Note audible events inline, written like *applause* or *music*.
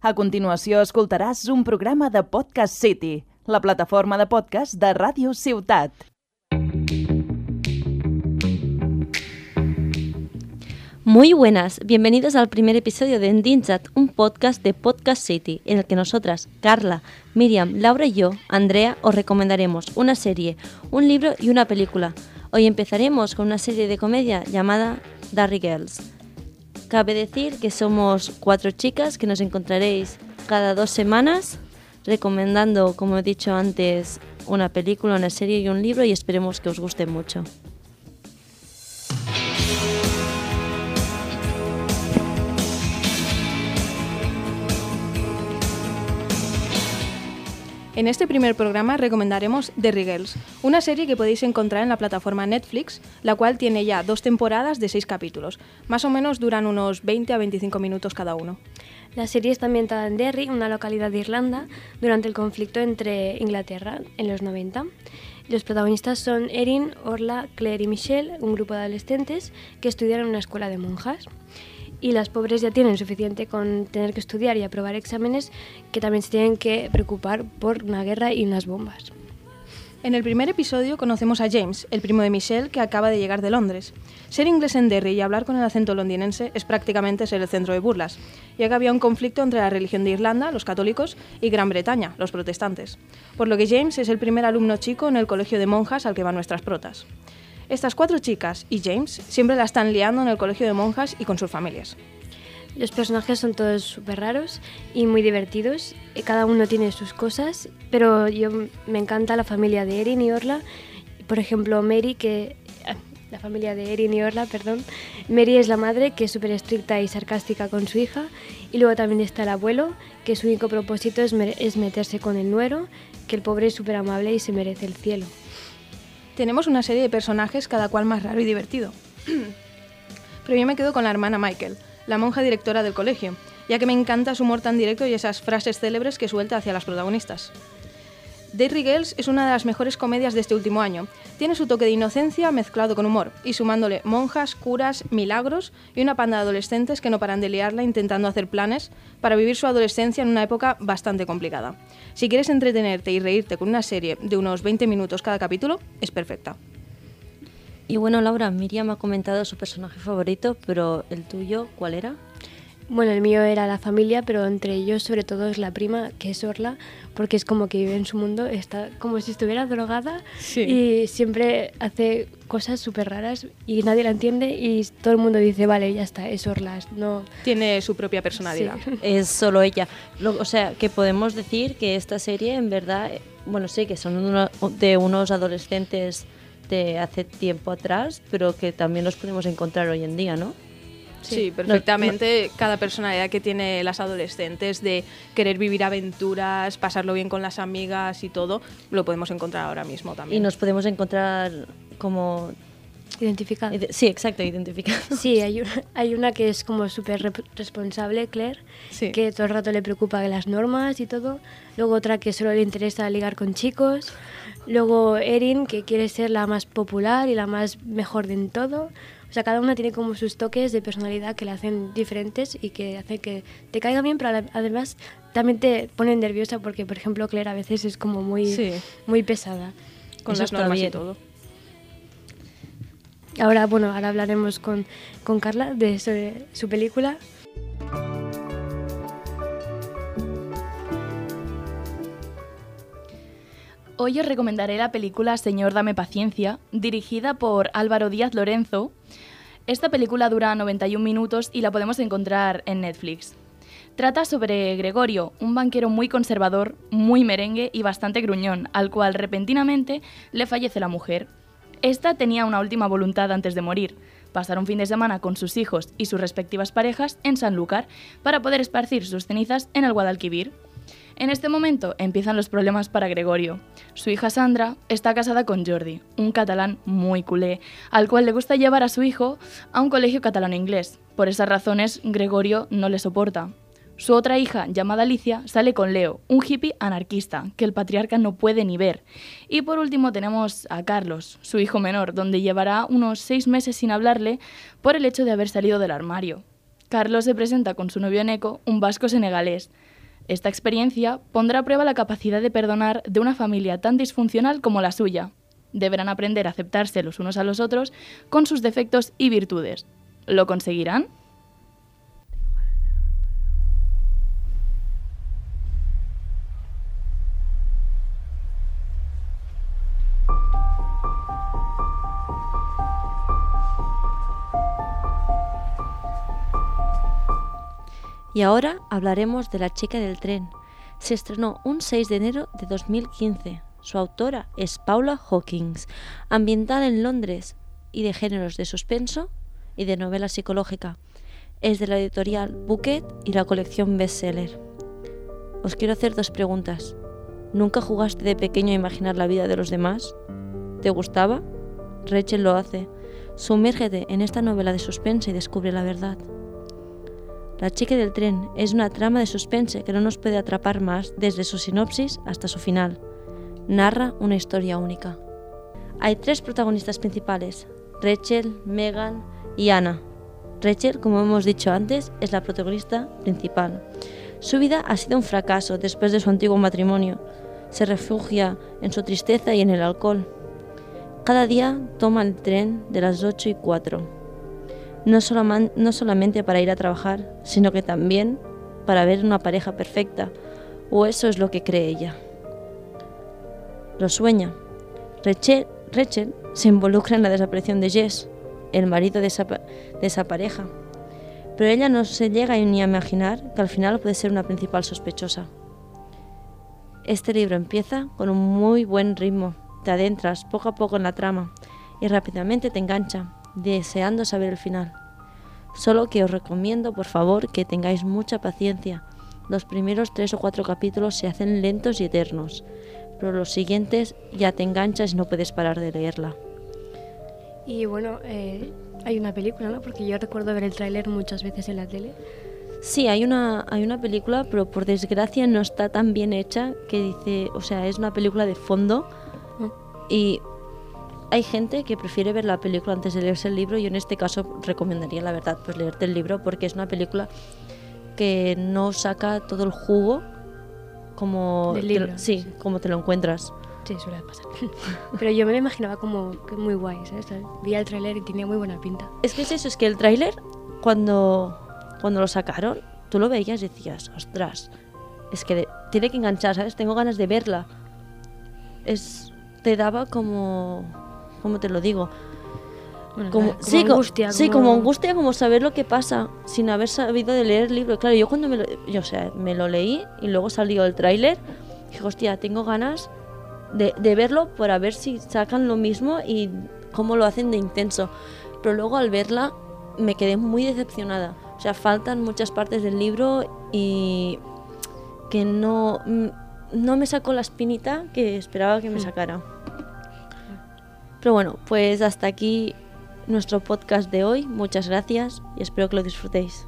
A continuació escoltaràs un programa de Podcast City, la plataforma de podcast de Ràdio Ciutat. Muy buenas, bienvenidos al primer episodio de Endinsat, un podcast de Podcast City, en el que nosotras, Carla, Miriam, Laura y yo, Andrea, os recomendaremos una serie, un libro y una película. Hoy empezaremos con una serie de comedia llamada Darry Girls. Cabe decir que somos cuatro chicas que nos encontraréis cada dos semanas recomendando, como he dicho antes, una película, una serie y un libro y esperemos que os guste mucho. En este primer programa recomendaremos The Girls, una serie que podéis encontrar en la plataforma Netflix, la cual tiene ya dos temporadas de seis capítulos. Más o menos duran unos 20 a 25 minutos cada uno. La serie está ambientada en Derry, una localidad de Irlanda, durante el conflicto entre Inglaterra en los 90. Los protagonistas son Erin, Orla, Claire y Michelle, un grupo de adolescentes que estudian en una escuela de monjas y las pobres ya tienen suficiente con tener que estudiar y aprobar exámenes que también se tienen que preocupar por una guerra y unas bombas. En el primer episodio conocemos a James, el primo de Michelle, que acaba de llegar de Londres. Ser inglés en Derry y hablar con el acento londinense es prácticamente ser el centro de burlas, ya que había un conflicto entre la religión de Irlanda, los católicos, y Gran Bretaña, los protestantes. Por lo que James es el primer alumno chico en el colegio de monjas al que van nuestras protas. Estas cuatro chicas y James siempre la están liando en el colegio de monjas y con sus familias. Los personajes son todos súper raros y muy divertidos. Cada uno tiene sus cosas, pero yo me encanta la familia de Erin y Orla. Por ejemplo, Mary, que ah, la familia de Erin y Orla, perdón. Mary es la madre, que es súper estricta y sarcástica con su hija. Y luego también está el abuelo, que su único propósito es, es meterse con el nuero, que el pobre es súper amable y se merece el cielo. Tenemos una serie de personajes cada cual más raro y divertido. *clears throat* Pero yo me quedo con la hermana Michael, la monja directora del colegio, ya que me encanta su humor tan directo y esas frases célebres que suelta hacia las protagonistas. Derry Girls es una de las mejores comedias de este último año. Tiene su toque de inocencia mezclado con humor, y sumándole monjas, curas, milagros y una panda de adolescentes que no paran de liarla intentando hacer planes para vivir su adolescencia en una época bastante complicada. Si quieres entretenerte y reírte con una serie de unos 20 minutos cada capítulo, es perfecta. Y bueno, Laura, Miriam ha comentado su personaje favorito, pero el tuyo, ¿cuál era? Bueno, el mío era la familia, pero entre ellos sobre todo es la prima, que es Orla, porque es como que vive en su mundo, está como si estuviera drogada y siempre hace cosas súper raras y nadie la entiende y todo el mundo dice, vale, ya está, es Orla. No... Tiene su propia personalidad. *laughs* Es solo ella. o sea, que podemos decir que esta serie en verdad, bueno, sí, que son de unos adolescentes de hace tiempo atrás, pero que también los podemos encontrar hoy en día, ¿no? Sí, perfectamente. Cada personalidad que tiene las adolescentes de querer vivir aventuras, pasarlo bien con las amigas y todo, lo podemos encontrar ahora mismo también. Y nos podemos encontrar como Identificada. Sí, exacto, identificada. Sí, hay una, hay una que es como súper responsable, Claire, que todo el rato le preocupa las normas y todo. Luego otra que solo le interesa ligar con chicos. Luego Erin, que quiere ser la más popular y la más mejor de en todo. O sea, cada una tiene como sus toques de personalidad que la hacen diferentes y que hace que te caiga bien, pero además también te ponen nerviosa porque, por ejemplo, Claire a veces es como muy, muy pesada. Con las normas y todo. Ahora, bueno, ahora hablaremos con, con Carla de su película. Hoy os recomendaré la película Señor Dame Paciencia, dirigida por Álvaro Díaz Lorenzo. Esta película dura 91 minutos y la podemos encontrar en Netflix. Trata sobre Gregorio, un banquero muy conservador, muy merengue y bastante gruñón, al cual repentinamente le fallece la mujer. Esta tenía una última voluntad antes de morir, pasar un fin de semana con sus hijos y sus respectivas parejas en Sanlúcar para poder esparcir sus cenizas en el Guadalquivir, en este momento empiezan los problemas para Gregorio. Su hija Sandra está casada con Jordi, un catalán muy culé, al cual le gusta llevar a su hijo a un colegio catalano-inglés. Por esas razones, Gregorio no le soporta. Su otra hija, llamada Alicia, sale con Leo, un hippie anarquista que el patriarca no puede ni ver. Y por último tenemos a Carlos, su hijo menor, donde llevará unos seis meses sin hablarle por el hecho de haber salido del armario. Carlos se presenta con su novio Neko, un vasco senegalés. Esta experiencia pondrá a prueba la capacidad de perdonar de una familia tan disfuncional como la suya. Deberán aprender a aceptarse los unos a los otros con sus defectos y virtudes. ¿Lo conseguirán? Y ahora hablaremos de La chica del tren. Se estrenó un 6 de enero de 2015. Su autora es Paula Hawkins, ambientada en Londres y de géneros de suspenso y de novela psicológica. Es de la editorial Bouquet y la colección Bestseller. Os quiero hacer dos preguntas. ¿Nunca jugaste de pequeño a imaginar la vida de los demás? ¿Te gustaba? Rachel lo hace. Sumérgete en esta novela de suspense y descubre la verdad. La chica del tren es una trama de suspense que no nos puede atrapar más desde su sinopsis hasta su final. Narra una historia única. Hay tres protagonistas principales, Rachel, Megan y Anna. Rachel, como hemos dicho antes, es la protagonista principal. Su vida ha sido un fracaso después de su antiguo matrimonio. Se refugia en su tristeza y en el alcohol. Cada día toma el tren de las 8 y 4 no, solamente para ir a trabajar, sino que también para ver una pareja perfecta, o eso es lo que cree ella. Lo sueña. Rachel, se involucra en la desaparición de Jess, el marido de esa, de esa pareja, pero ella no se llega ni a imaginar que al final puede ser una principal sospechosa. Este libro empieza con un muy buen ritmo, te adentras poco a poco en la trama y rápidamente te engancha, deseando saber el final. Solo que os recomiendo, por favor, que tengáis mucha paciencia. Los primeros tres o cuatro capítulos se hacen lentos y eternos, pero los siguientes ya te enganchas y no puedes parar de leerla. Y bueno, eh, hay una película, ¿no? Porque yo recuerdo ver el tráiler muchas veces en la tele. Sí, hay una, hay una película, pero por desgracia no está tan bien hecha que dice, o sea, es una película de fondo ah. y hay gente que prefiere ver la película antes de leerse el libro. y en este caso recomendaría, la verdad, pues leerte el libro porque es una película que no saca todo el jugo como, libro, sí, como te lo encuentras. Sí, suele pasar. *laughs* Pero yo me lo imaginaba como muy guay, ¿sabes? Vi el tráiler y tenía muy buena pinta. Es que es eso, es que el tráiler, cuando, cuando lo sacaron, tú lo veías y decías, ostras, es que tiene que enganchar, ¿sabes? Tengo ganas de verla. Es, te daba como ¿cómo te lo digo? como, sí, angustia. Sí, como angustia, como saber lo que pasa sin haber sabido de leer el libro. Claro, yo cuando me lo, yo, o sea, me lo leí y luego salió el tráiler, dije, hostia, tengo ganas de, de verlo para ver si sacan lo mismo y cómo lo hacen de intenso. Pero luego al verla me quedé muy decepcionada. O sea, faltan muchas partes del libro y que no, no me sacó la espinita que esperaba que me hmm. sacara. Pero bueno, pues hasta aquí nuestro podcast de hoy. Muchas gracias y espero que lo disfrutéis.